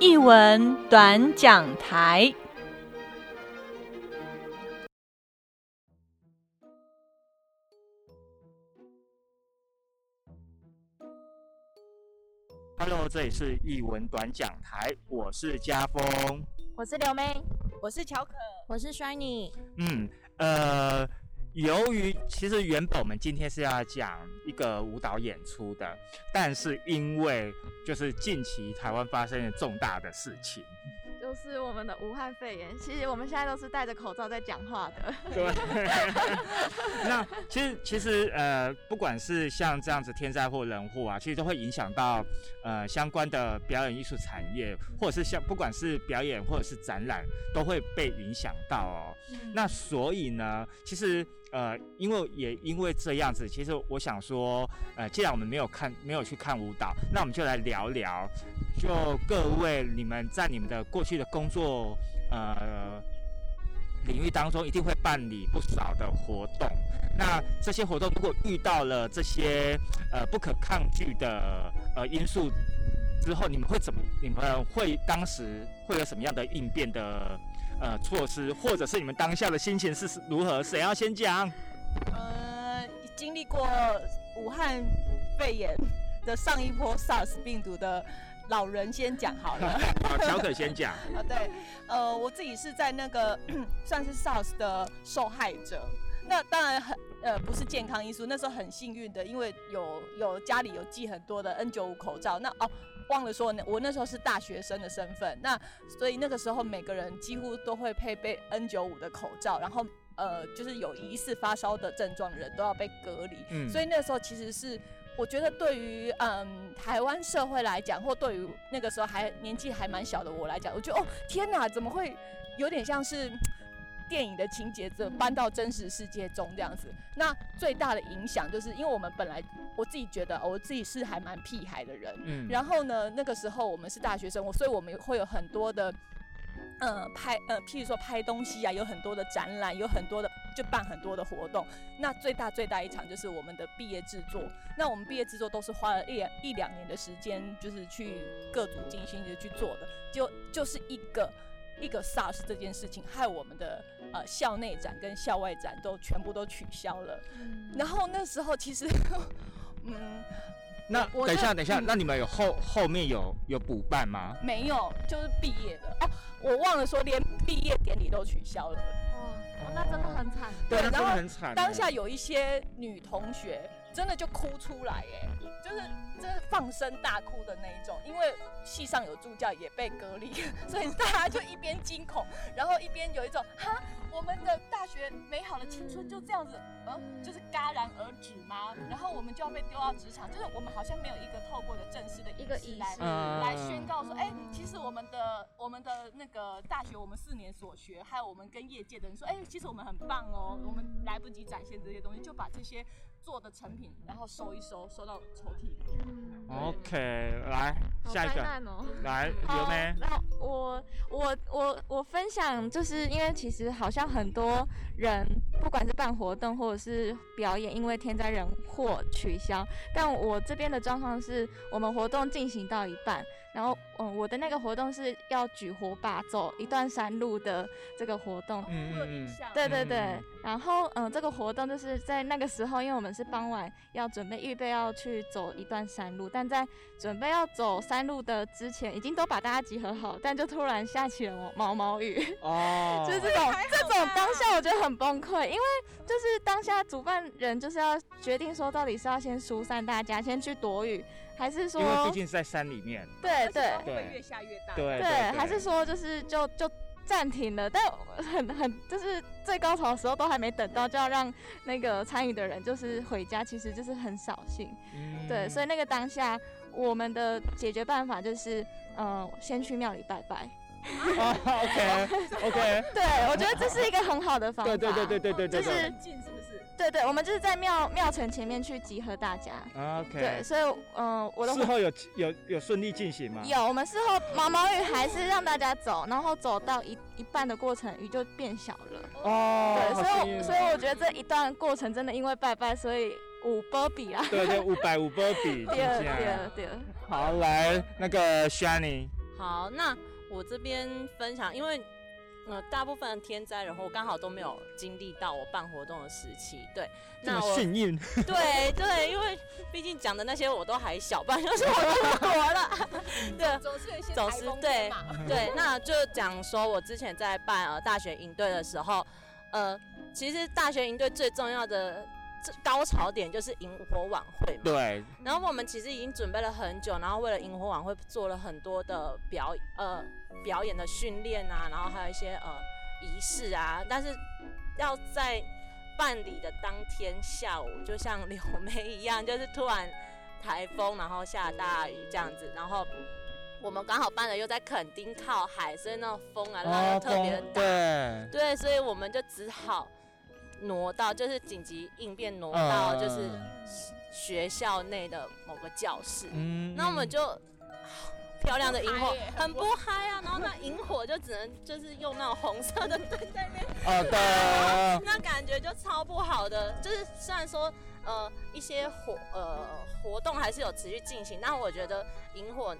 译文短讲台。Hello，这里是译文短讲台，我是家峰，我是刘妹，我是乔可，我是 Shiny。嗯，呃，由于其实原本我们今天是要讲一个舞蹈演出的，但是因为就是近期台湾发生了重大的事情，就是我们的武汉肺炎。其实我们现在都是戴着口罩在讲话的。对。那其实其实呃，不管是像这样子天灾或人祸啊，其实都会影响到呃相关的表演艺术产业，或者是像不管是表演或者是展览，都会被影响到哦。那所以呢，其实呃，因为也因为这样子，其实我想说，呃，既然我们没有看没有去看舞蹈，那我们就来聊聊，就各位你们在你们的过去的工作呃领域当中，一定会办理不少的活动。那这些活动如果遇到了这些呃不可抗拒的呃因素之后，你们会怎么？你们会当时会有什么样的应变的呃措施，或者是你们当下的心情是如何？谁要先讲？呃，经历过武汉肺炎的上一波 SARS 病毒的老人先讲好了。好，乔可先讲。啊，对，呃，我自己是在那个算是 SARS 的受害者。那当然很呃不是健康因素，那时候很幸运的，因为有有家里有寄很多的 N95 口罩。那哦忘了说，那我那时候是大学生的身份，那所以那个时候每个人几乎都会配备 N95 的口罩，然后呃就是有疑似发烧的症状的人都要被隔离。嗯所以那个时候其实是。我觉得对于嗯台湾社会来讲，或对于那个时候还年纪还蛮小的我来讲，我觉得哦天哪，怎么会有点像是电影的情节，这搬到真实世界中这样子？那最大的影响就是因为我们本来我自己觉得我自己是还蛮屁孩的人，嗯然后呢那个时候我们是大学生，我所以我们会有很多的。呃，拍呃，譬如说拍东西啊，有很多的展览，有很多的就办很多的活动。那最大最大一场就是我们的毕业制作。那我们毕业制作都是花了一两一两年的时间，就是去各组精心的去做的。就就是一个一个 SARS 这件事情，害我们的呃校内展跟校外展都全部都取消了。然后那时候其实，嗯，那等一下，等一下，嗯那你们有后后面有有补办吗？没有，就是毕业的哦。我忘了说，连毕业典礼都取消了。哇，那真的很惨。那真的对然后很惨欸。当下有一些女同学真的就哭出来，耶，就是真是放声大哭的那一种，因为戏上有助教也被隔离，所以大家就一边惊恐，然后一边有一种哈，我们的大学美好的青春就这样子，嗯，就是戛然而止吗？然后我们就要被丢到职场，就是我们好像没有一个透过的正式的一个仪仪式来宣告说，哎、其实我们的我们的那个大学，我们四年所学，还有我们跟业界的人说，哎、其实我们很棒哦，我们来不及展现这些东西，就把这些做的成品，然后收一收，收到抽屉里。嗯，OK，来好下一个。来有好没？那我我我我分享，就是因为其实好像很多人，不管是办活动或者是表演，因为天灾人祸取消。但我这边的状况是，我们活动进行到一半，然后嗯，我的那个活动是要举火把走一段山路的这个活动，嗯我有印嗯嗯，象，对对对然后嗯，这个活动就是在那个时候，因为我们是傍晚要准备预备要去走一段山路，但在准备要走山路的之前，已经都把大家集合好，但就突然下起了毛毛雨，哦，就是这种这种当下我觉得很崩溃，因为就是当下主办人就是要决定说到底是要先疏散大家，先去躲雨，还是说因为毕竟是在山里面，对对会会越下越大。对对，还是说就是就就暂停了，但很很就是最高潮的时候都还没等到，就要让那个参与的人就是回家，其实就是很扫兴。嗯对，所以那个当下我们的解决办法就是，嗯、先去庙里拜拜。啊，OK OK，对，我觉得这是一个很好的方法。对对对对对对对就是对？对对，我们就是在庙庙城前面去集合大家。对，，OK。所以嗯、我的事后有有有顺利进行吗？有，我们事后毛毛雨还是让大家走，然后走到一一半的过程，雨就变小了。哦，对，所以所以我觉得这一段过程真的因为拜拜，所以五波比啊。对对五百五波比，第二真的第二第二，好，来那个 Shani，好，那我这边分享，因为呃大部分的天灾然后刚好都没有经历到我办活动的时期，对，那我幸运，对对，因为毕竟讲的那些我都还小，不然就是我出国了，对。总是有一些走失台风对 对，那就讲说我之前在办呃大学营队的时候，呃，其实大学营队最重要的这高潮点就是萤火晚会嘛。对，然后我们其实已经准备了很久，然后为了萤火晚会做了很多的表呃表演的训练啊，然后还有一些呃仪式啊，但是要在办理的当天下午，就像柳梅一样，就是突然台风，然后下大雨这样子，然后我们刚好办的又在垦丁靠海，所以那种风啊拉的特别大，对，对，所以我们就只好挪到，就是紧急应变挪到就是嗯学校内的某个教室。嗯那我们就漂亮的萤火很不嗨啊，然后那萤火就只能就是用那种红色的灯在那边，哦对，那感觉就超不好的。就是虽然说呃一些活呃活动还是有持续进行，但我觉得萤火。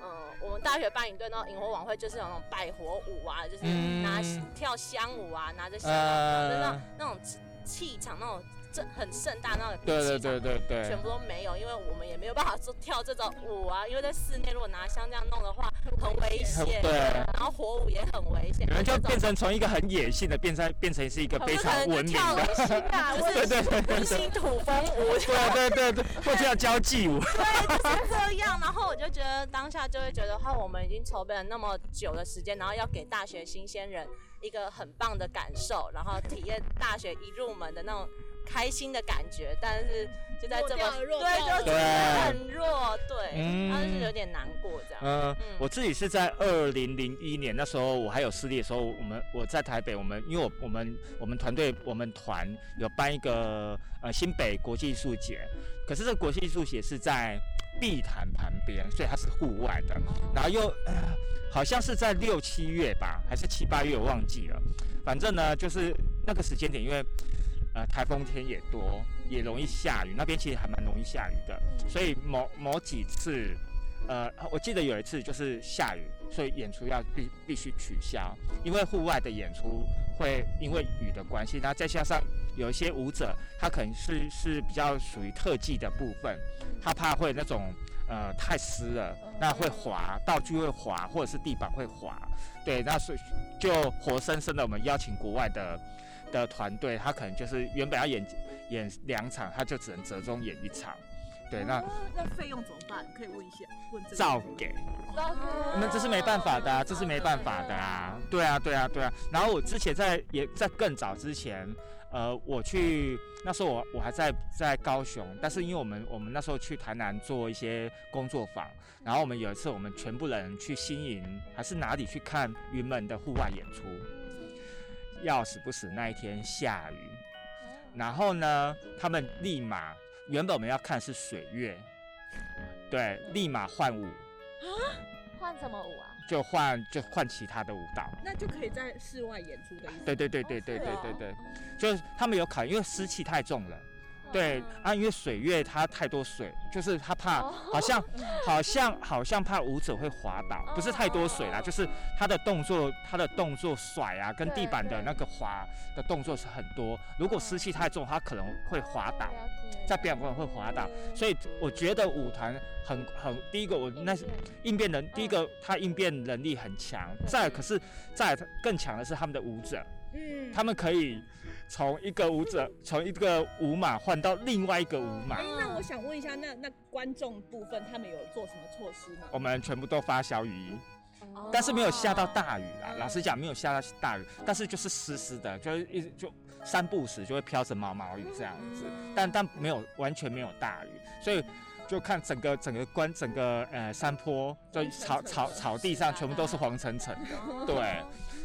嗯，我们大学办营队那种萤火晚会就是有那种拜火舞啊，就是拿嗯跳香舞啊，拿着香啊，就是那种气场，那种这很盛大那种对对对对对全，部都没有，因为我们也没有办法做跳这种舞啊，因为在室内如果拿香这样弄的话很危险，对。然后火舞也很危险，你们就变成从一个很野性的变成变成是一个非常文明的，对对对。对温馨 土风舞，对对对对，或者叫交际舞，对，就是这样。然后我就觉得当下就会觉得，哈，我们已经筹备了那么久的时间，然后要给大学新鲜人一个很棒的感受，然后体验大学一入门的那种开心的感觉，但是就在这么弱对，就真的很弱，对，嗯然后就是有点难过这样。嗯，嗯我自己是在二零零一年那时候，我还有视力的时候，我们我在台北，我们因为我我们我们团队我们团有办一个呃新北国际艺术节，可是这个国际艺术节是在碧潭旁边，所以它是户外的，然后又、呃、好像是在六七月吧，还是七八月，我忘记了。反正呢，就是那个时间点，因为呃台风天也多，也容易下雨，那边其实还蛮容易下雨的，所以某某几次，呃，我记得有一次就是下雨，所以演出要必必须取消，因为户外的演出会因为雨的关系，然后再加上有一些舞者，他可能是是比较属于特技的部分，他怕会那种呃太湿了，那会滑，道具会滑，或者是地板会滑，对，那所以就活生生的我们邀请国外的的团队，他可能就是原本要演演两场，他就只能折中演一场，对，那哦那费用怎么办？可以问一下，问这个照给。那这是没办法的、啊，这是没办法的啊。对啊，对啊，对啊。然后我之前在也在更早之前，呃，我去那时候我我还在在高雄，但是因为我们我们那时候去台南做一些工作坊，然后我们有一次我们全部人去新营还是哪里去看云门的户外演出，要死不死那一天下雨，然后呢，他们立马原本我们要看是水月，对，立马换舞啊。换什么舞啊？就换就换其他的舞蹈。那就可以在室外演出的意思。对对对对对对对对，就是他们有考，因为湿气太重了。对啊，因为水月它太多水，就是他怕哦。好像好像好像怕舞者会滑倒，不是太多水啦，哦。就是他的动作他的动作甩啊，跟地板的那个滑的动作是很多。如果湿气太重，他可能会滑倒，在表演过程会滑倒。所以我觉得舞团很很第一个我那是应变能，第一个他应变能力很强，再可是再更强的是他们的舞者，嗯，他们可以从一个舞者从一个舞马换到另外一个舞马哎，，那我想问一下，那那观众部分他们有做什么措施吗？我们全部都发小雨衣，哦但是没有下到大雨啦。老实讲，没有下到大雨，但是就是湿湿的，就是一直就三不时就会飘着毛毛雨这样子，但但没有完全没有大雨，所以。就看整个整个关整个呃山坡，就草草草地上全部都是黄澄澄的，对，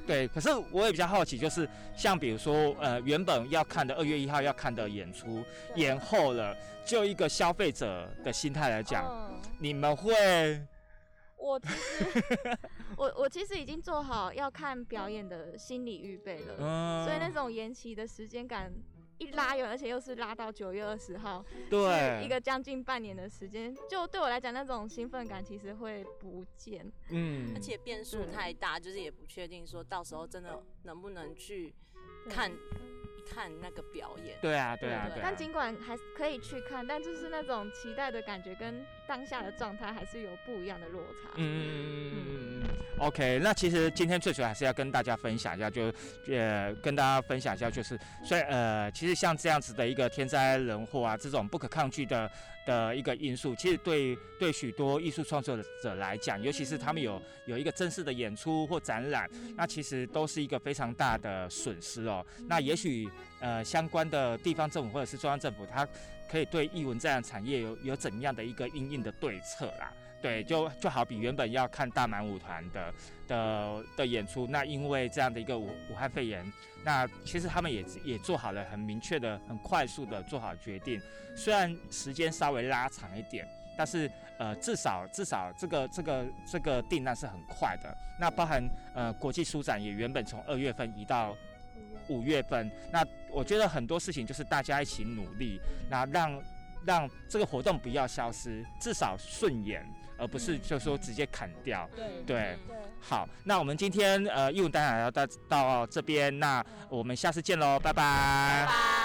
对。可是我也比较好奇，就是像比如说呃原本要看的二月一号要看的演出对。延后了，就一个消费者的心态来讲，嗯。你们会？我其实 我我其实已经做好要看表演的心理预备了，嗯。所以那种延期的时间感一拉远，而且又是拉到九月二十号，对，一个将近半年的时间，就对我来讲，那种兴奋感其实会不见。嗯而且变数太大，就是也不确定说到时候真的能不能去看看那个表演。对啊，对啊，对对啊。但尽管还可以去看，但就是那种期待的感觉跟当下的状态还是有不一样的落差。嗯嗯嗯嗯嗯嗯。OK，那其实今天最主要还是要跟大家分享一下，就呃跟大家分享一下，就是虽然呃其实像这样子的一个天灾人祸啊，这种不可抗拒的的一个因素，其实对对许多艺术创作者来讲，尤其是他们有有一个正式的演出或展览，那其实都是一个非常大的损失哦。那也许呃相关的地方政府或者是中央政府，它可以对艺文这样的产业有有怎样的一个应应的对策啦？对，就就好比原本要看大满舞团的的的演出，那因为这样的一个武武汉肺炎，那其实他们也也做好了很明确的、很快速的做好决定，虽然时间稍微拉长一点，但是呃至少至少这个这个这个订单是很快的。那包含呃国际书展也原本从二月份移到五月份，那我觉得很多事情就是大家一起努力，那让让这个活动不要消失，至少顺延，而不是就说直接砍掉。对对，对。好，那我们今天呃义务单啊要到到这边，那我们下次见喽，拜拜拜。